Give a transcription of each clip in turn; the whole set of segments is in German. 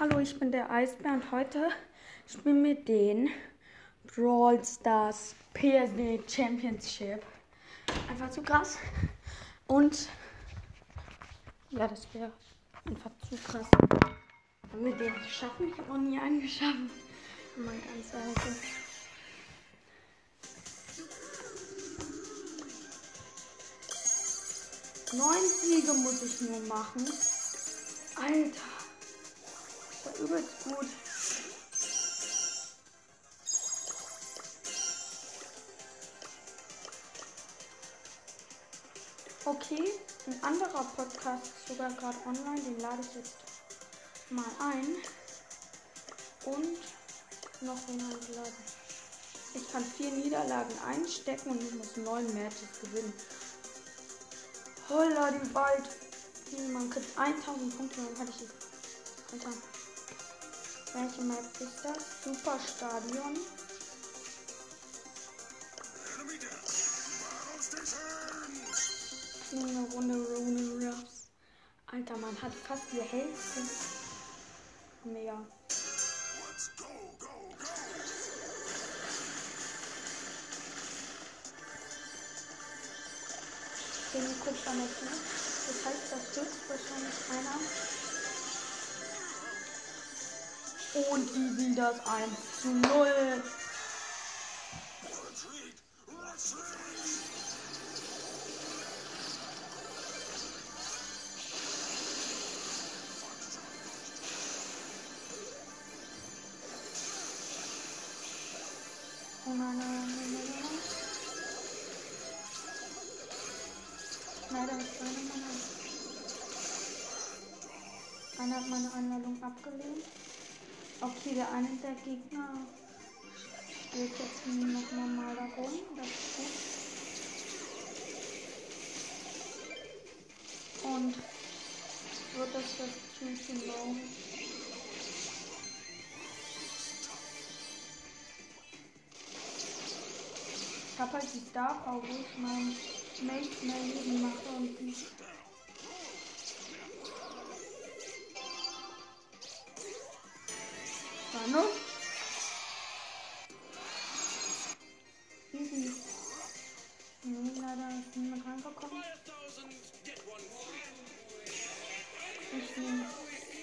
Hallo, ich bin der Eisbär und heute spielen wir den Brawl Stars PSD Championship. Einfach zu krass. Und ja, das wäre einfach zu krass. Wenn wir den schaffen, ich habe noch nie einen geschaffen. Mal ganz ehrlich. Neun Siege muss ich nur machen. Alter. Übelst gut. Okay, ein anderer Podcast ist sogar gerade online, den lade ich jetzt mal ein. Und noch wen einladen. Ich kann vier Niederlagen einstecken und ich muss neun Matches gewinnen. Holla, die Wald. Man kriegt 1000 Punkte, dann hatte ich es. Alter. Welche Map ist das? Superstadion. Eine Runde Rune Ruffs. Alter, man hat fast die Hälfte. Mega. Den guckt man jetzt nicht. Das heißt, das stürzt wahrscheinlich einer. Und wieder das 1 zu 0. Oh nein, nein, nein, nein, nein. Leider ist einer meiner. Einer hat meine Einladung abgelehnt. Okay, der eine der Gegner spielt jetzt noch normal darum. Das ist gut. Und wird das das zu low? Ich habe halt die Star Power, wo ich mein Mate mehr Leben mache und die Hallo? Easy. Nee, leider ist niemand reingekommen. Ich bin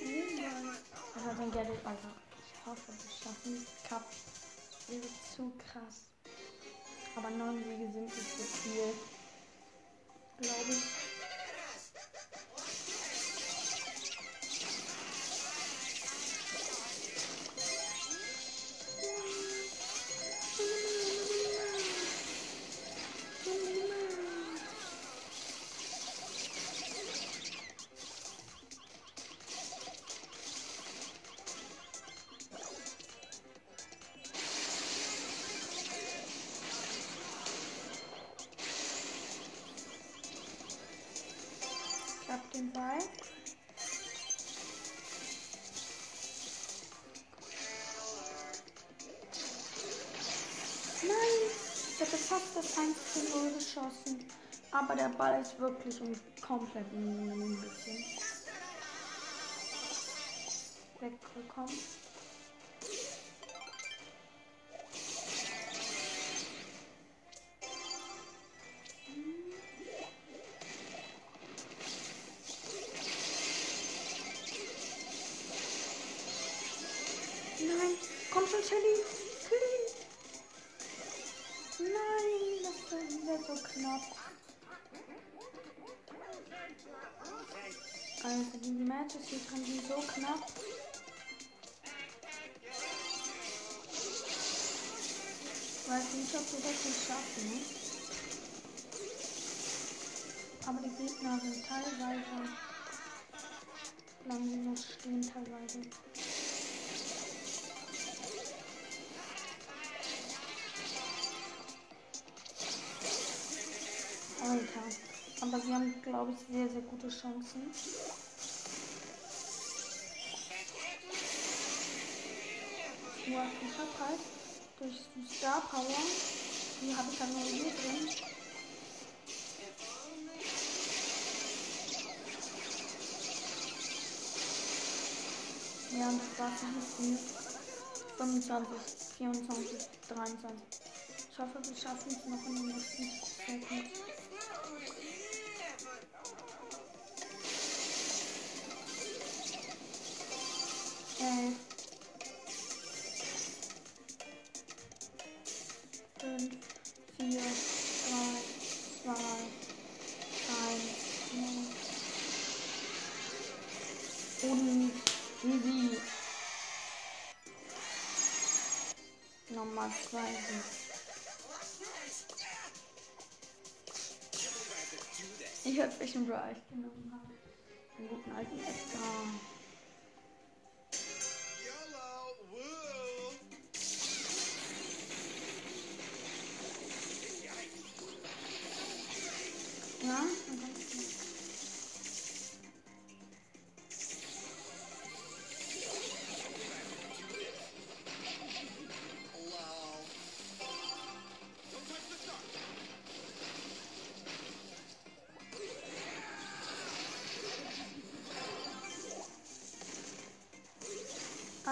überall. Aber dann get it. Also, ich hoffe, wir schaffen es. Cup. Das wäre zu krass. Aber neun Siege sind nicht so viel. Glaube ich. Den Ball. Nein, ich hätte fast das 1 zu 0 geschossen. Aber der Ball ist wirklich ein komplett ein bisschen weggekommen. Shelly. Shelly. Nein, das war wieder so knapp. Also die Matches hier kann die so knapp. Weiß nicht, ob wir das nicht schaffen. Ne? Aber die Gegner sind teilweise. Sie nur stehen teilweise. Aber sie haben, glaube ich, sehr, sehr gute Chancen. Nur ich habe halt durch Star Power, die habe ich dann nur hier drin. Ja, und das war's viel. 25, 24, 23. Ich hoffe, wir schaffen es noch in den nächsten Sekunden. Nochmal zwei. Ich hab welchen Bra ich genommen habe. Einen guten alten Edgar.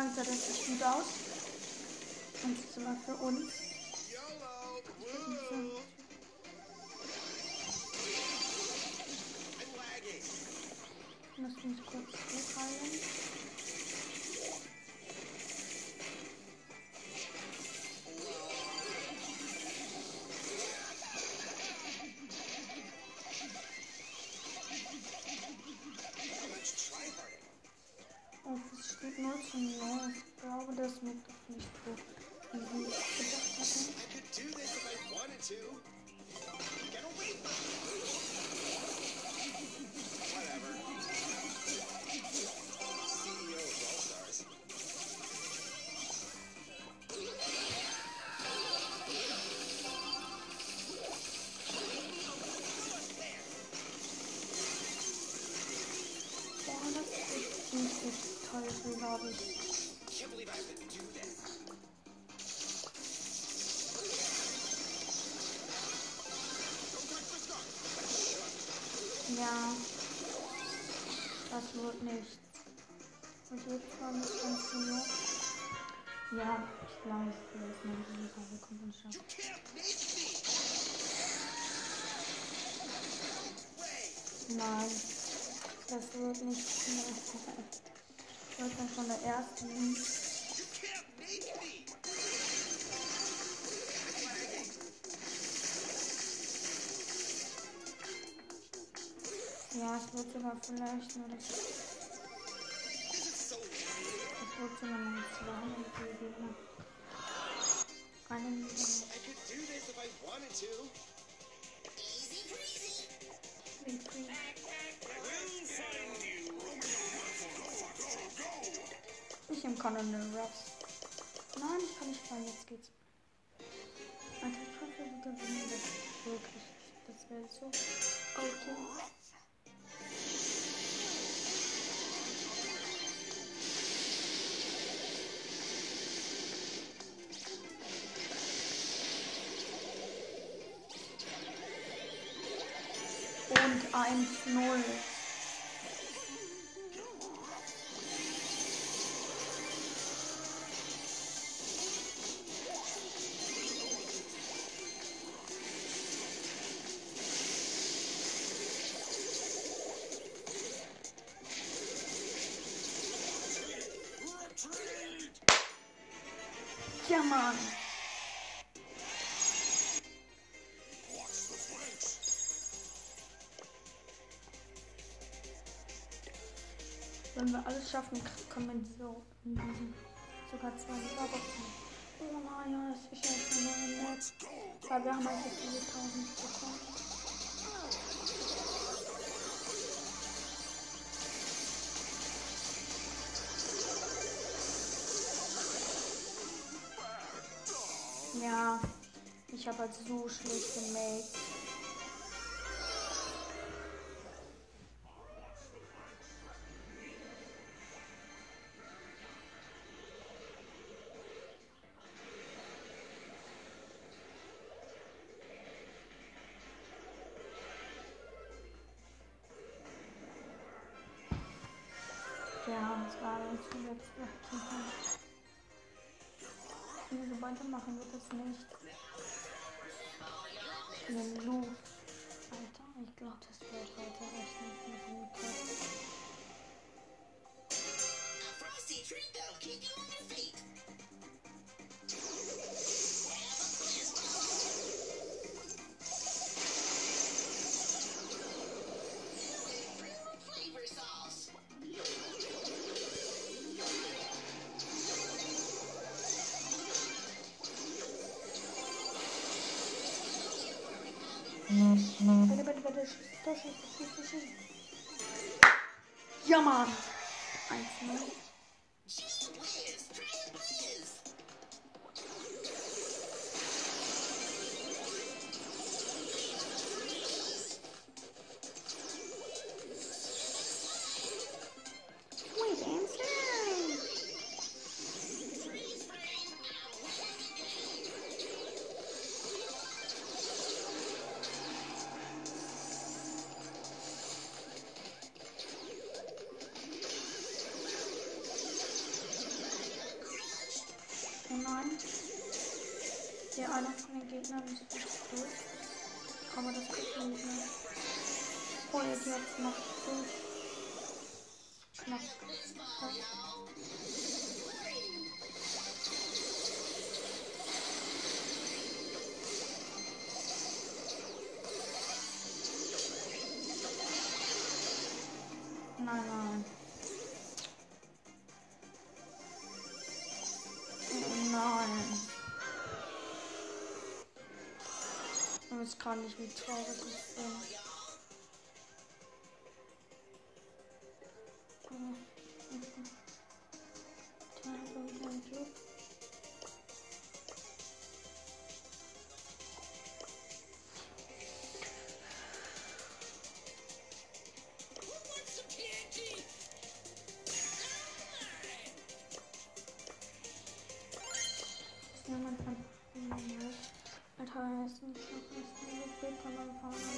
Alter, das sieht gut aus. Und sogar für uns. 19 Jahre. Ich glaube, das macht doch nicht so. Wie ich gedacht hatte. The star. Ja. Das wird nicht. Und jetzt war nicht ganz hoch. Ja, ich glaube, es Sieger. Wir kommen schon. You can't make me! Way! Nein, das wird nicht mehr Ich dann schon der Erste. You can't make me! Ja, es wird sogar vielleicht nur das. Es wird sogar nur zwei und die Gegner. Eine Minute. I could Ich im Colonel Ruffs. Nein, ich kann nicht fallen, jetzt geht's. Alter, ich hoffe, wir gewinnen das wirklich. Das wäre so okay. Und 1-0. Mann. Wenn wir alles schaffen, k- können wir so in diesen sogar zwei Überboxen. Oh nein, das ist ja eine neue Map. Weil wir haben jetzt diese 1000 bekommen. Ja, ich habe halt so schlechte Mates. Ja, das war wir so weitermachen, wird es nicht. Den Lu. Alter, ich glaube, das wird heute echt nicht mehr gut. Frosty treat that'll keep you on your feet. Bitte, bitte, bitte, schieß, schieß, schieß, schieß. Ja, Mann. 1-0. Einer von den Gegnern ist durch. Aber das man nicht mehr. Oh, jetzt jetzt noch so knapp. Nein. Nein. Weiß gerade nicht, wie traurig ich bin. What's some candy? Jemand von Alter, ist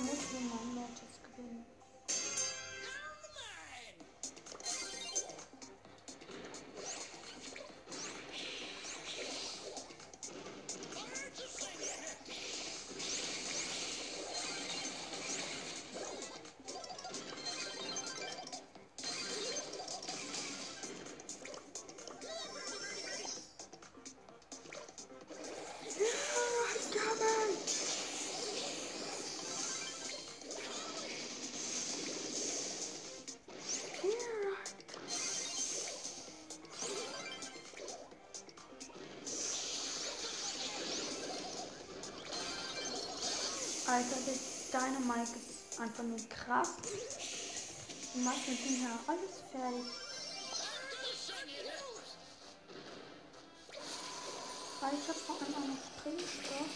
Alter, das Dynamite ist einfach nur krass. Du machst mit ihm ja alles fertig. Weil ich hab vor allem auch noch Springstoff.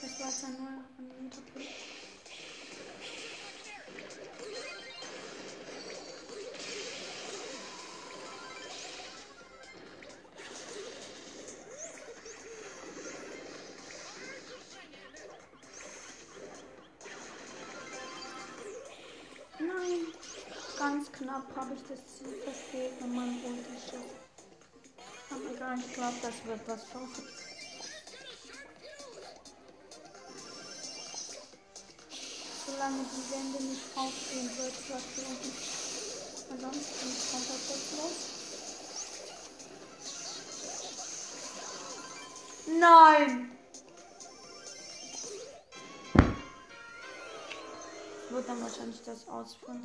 Das war jetzt ein neuer Anbieter. Knapp habe ich das Ziel verfehlt mit meinem Unterschied. Aber egal, ich glaube, das wird was schaffen. Solange die Wände nicht aufgehen, wird es was werden. Ansonsten kommt das jetzt los. Nein! Wird dann wahrscheinlich das Ausführen.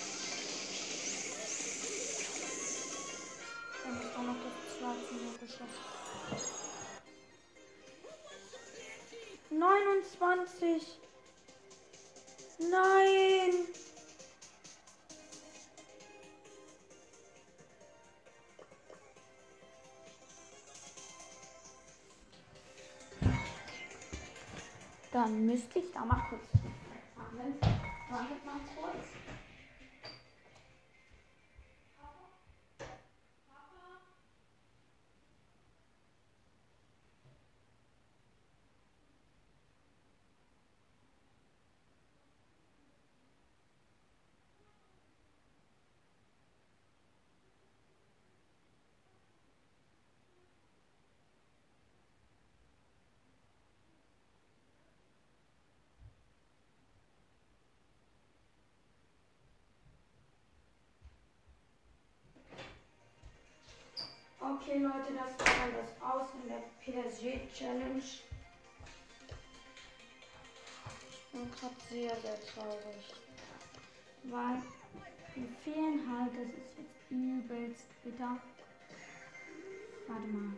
ich 29. Nein. Dann müsste ich da mal kurz. Wartet mal kurz. Okay, Leute, das war dann das Aus in der PSG Challenge. Ich bin gerade sehr, sehr traurig. Weil mir fehlen halt, das ist jetzt übelst bitter. Warte mal.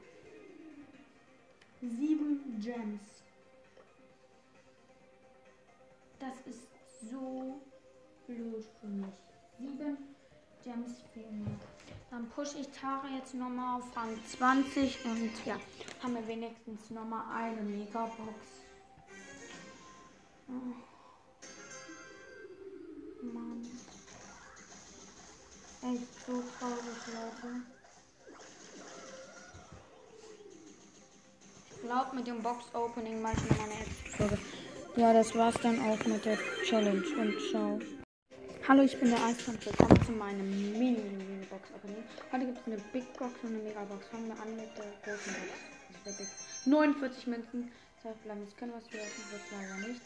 Sieben Gems. Das ist so blöd für mich. Sieben Gems fehlen mir. Dann pushe ich Tara jetzt nochmal auf Rang 20 und ja, haben wir wenigstens nochmal eine Megabox. Oh. Mann. Echt so traurig, Leute. Ich glaube, mit dem Box-Opening mache ich nochmal eine Folge. Ja, das war's dann auch mit der Challenge und ciao. Hallo, ich bin der Eiskampf. Willkommen zu meinem Mini-Mini-Box-Opening. Heute gibt es eine Big Box und eine Megabox. Fangen wir an mit der großen Box. Ist der Big. 49 Münzen. Zwei bleiben. Das können wir öffnen, wird leider nicht.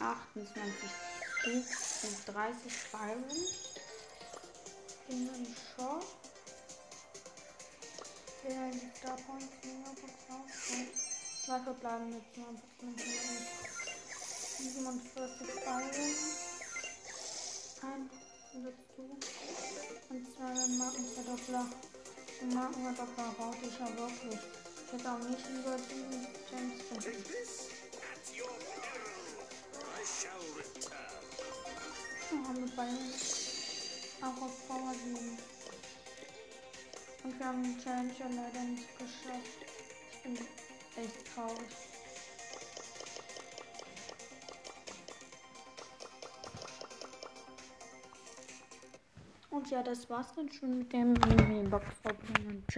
28 Stück und 30 Byron. In den Shop. Der Star Points Megabox raus. Zwei verbleibende 47 Byron ein dazu. Und zwar den Markenverdoppler. Den Markenverdoppler brauchte ich ja wirklich. Ich hätte auch nicht über die Gems finden. Oh, haben wir beide auch auf Power 7. Und wir haben die Challenge ja leider nicht geschafft. Ich bin echt traurig. Und ja, das war's dann schon mit dem Mini-Box-Opening.